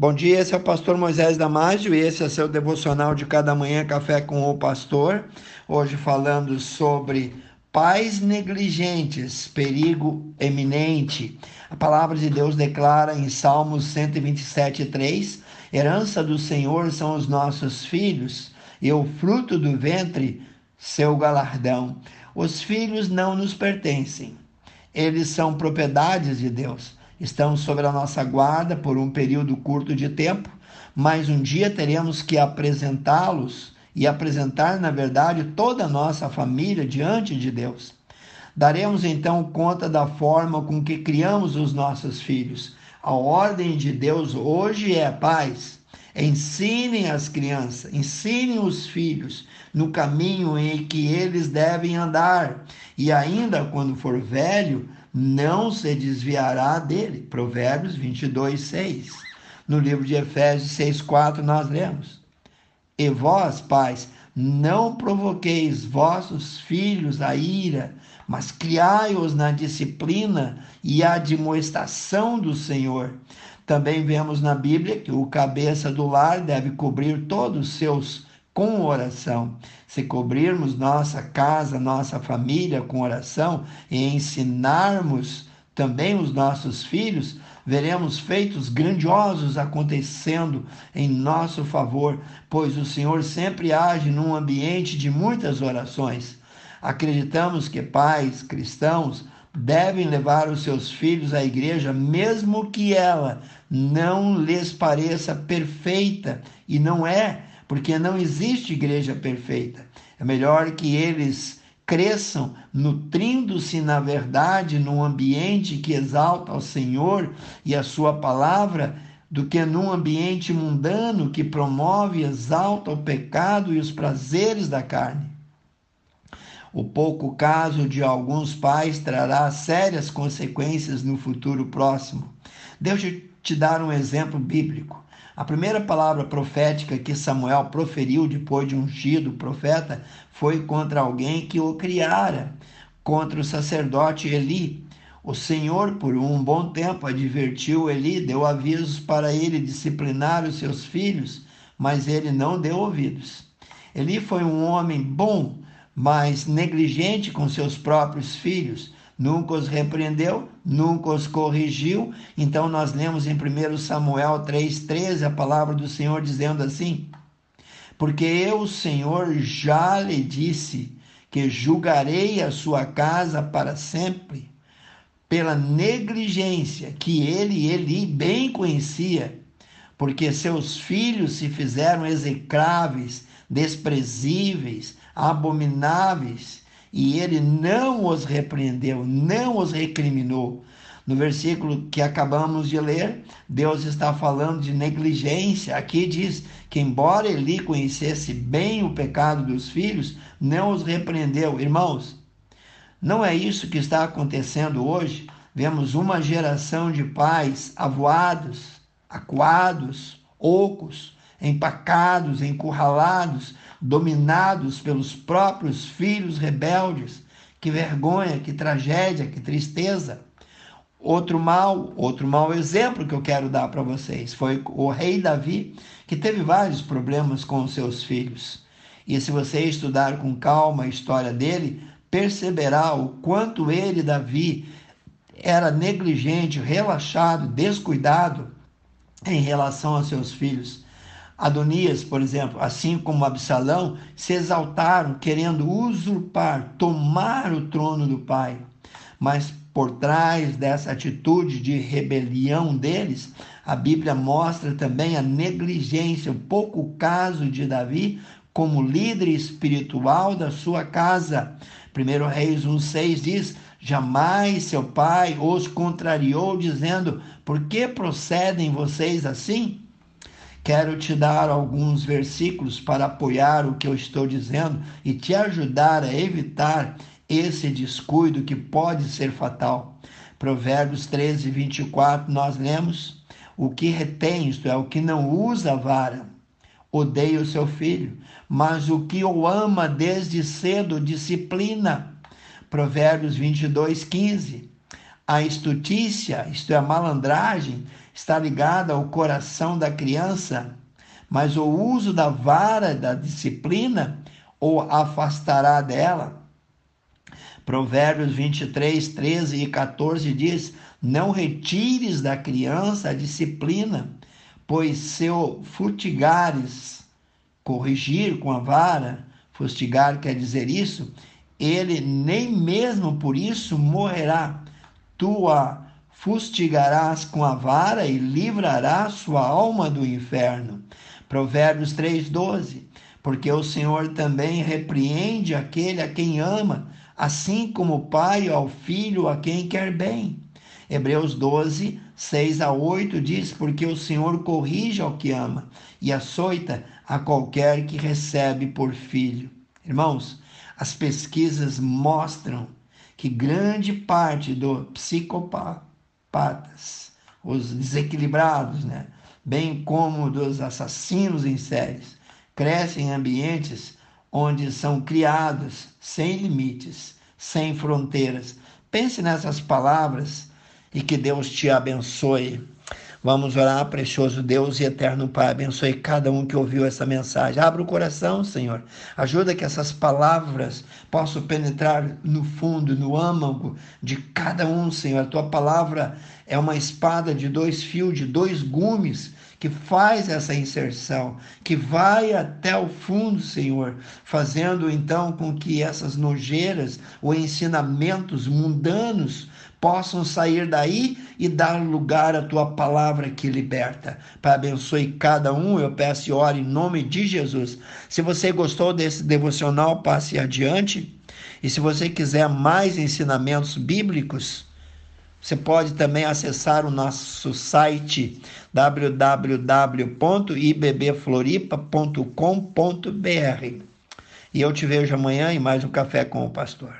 Bom dia, esse é o pastor Moisés Damásio e esse é seu devocional de cada manhã Café com o Pastor. Hoje falando sobre pais negligentes, perigo eminente. A palavra de Deus declara em Salmos 127:3, herança do Senhor são os nossos filhos e o fruto do ventre seu galardão. Os filhos não nos pertencem. Eles são propriedades de Deus estão sob a nossa guarda por um período curto de tempo, mas um dia teremos que apresentá-los e apresentar, na verdade, toda a nossa família diante de Deus. Daremos então conta da forma com que criamos os nossos filhos. A ordem de Deus hoje é paz. Ensinem as crianças, ensinem os filhos no caminho em que eles devem andar, e ainda quando for velho, não se desviará dele. Provérbios 22, 6. No livro de Efésios 6, 4, nós lemos: E vós, pais, não provoqueis vossos filhos a ira, mas criai-os na disciplina e admoestação do Senhor. Também vemos na Bíblia que o cabeça do lar deve cobrir todos os seus com oração. Se cobrirmos nossa casa, nossa família com oração e ensinarmos também os nossos filhos, veremos feitos grandiosos acontecendo em nosso favor, pois o Senhor sempre age num ambiente de muitas orações. Acreditamos que pais cristãos devem levar os seus filhos à igreja, mesmo que ela não lhes pareça perfeita, e não é porque não existe igreja perfeita. É melhor que eles cresçam nutrindo-se na verdade num ambiente que exalta ao Senhor e a sua palavra do que num ambiente mundano que promove e exalta o pecado e os prazeres da carne. O pouco caso de alguns pais trará sérias consequências no futuro próximo. Eu te dar um exemplo bíblico. A primeira palavra profética que Samuel proferiu depois de ungido profeta foi contra alguém que o criara, contra o sacerdote Eli. O Senhor, por um bom tempo, advertiu Eli, deu avisos para ele disciplinar os seus filhos, mas ele não deu ouvidos. Eli foi um homem bom, mas negligente com seus próprios filhos nunca os repreendeu, nunca os corrigiu. Então nós lemos em 1 Samuel 3,13 a palavra do Senhor dizendo assim: Porque eu, Senhor, já lhe disse que julgarei a sua casa para sempre, pela negligência que ele, ele bem conhecia, porque seus filhos se fizeram execráveis, desprezíveis, abomináveis e ele não os repreendeu, não os recriminou. No versículo que acabamos de ler, Deus está falando de negligência. Aqui diz que, embora Eli conhecesse bem o pecado dos filhos, não os repreendeu. Irmãos, não é isso que está acontecendo hoje. Vemos uma geração de pais avoados, acuados, ocos, empacados, encurralados, dominados pelos próprios filhos rebeldes. Que vergonha, que tragédia, que tristeza. Outro mal, outro mau exemplo que eu quero dar para vocês foi o rei Davi, que teve vários problemas com os seus filhos. E se você estudar com calma a história dele, perceberá o quanto ele, Davi, era negligente, relaxado, descuidado em relação aos seus filhos. Adonias, por exemplo, assim como Absalão, se exaltaram querendo usurpar, tomar o trono do pai. Mas por trás dessa atitude de rebelião deles, a Bíblia mostra também a negligência, o pouco caso de Davi como líder espiritual da sua casa. 1 Reis 1,6 diz: Jamais seu pai os contrariou, dizendo: Por que procedem vocês assim? Quero te dar alguns versículos para apoiar o que eu estou dizendo e te ajudar a evitar esse descuido que pode ser fatal. Provérbios 13, 24, nós lemos: O que retém, isto é, o que não usa a vara, odeia o seu filho, mas o que o ama desde cedo disciplina. Provérbios 22, 15. A estutícia, isto é, a malandragem, está ligada ao coração da criança, mas o uso da vara da disciplina o afastará dela. Provérbios 23, 13 e 14 diz: Não retires da criança a disciplina, pois se o fustigares, corrigir com a vara, fustigar quer dizer isso, ele nem mesmo por isso morrerá. Tu a fustigarás com a vara e livrarás sua alma do inferno. Provérbios 3,12. Porque o Senhor também repreende aquele a quem ama, assim como o pai ao filho a quem quer bem. Hebreus 12, 6 a 8 diz: Porque o Senhor corrige ao que ama e açoita a qualquer que recebe por filho. Irmãos, as pesquisas mostram que grande parte dos psicopatas, os desequilibrados, né, bem como dos assassinos em séries, crescem em ambientes onde são criados sem limites, sem fronteiras. Pense nessas palavras e que Deus te abençoe. Vamos orar, precioso Deus e eterno Pai. Abençoe cada um que ouviu essa mensagem. Abra o coração, Senhor. Ajuda que essas palavras possam penetrar no fundo, no âmago de cada um, Senhor. A tua palavra é uma espada de dois fios, de dois gumes que faz essa inserção, que vai até o fundo, Senhor, fazendo então com que essas nojeiras ou ensinamentos mundanos possam sair daí e dar lugar à tua palavra que liberta. Pai, abençoe cada um, eu peço e oro em nome de Jesus. Se você gostou desse devocional, passe adiante. E se você quiser mais ensinamentos bíblicos, você pode também acessar o nosso site www.ibbfloripa.com.br. E eu te vejo amanhã em mais um Café com o Pastor.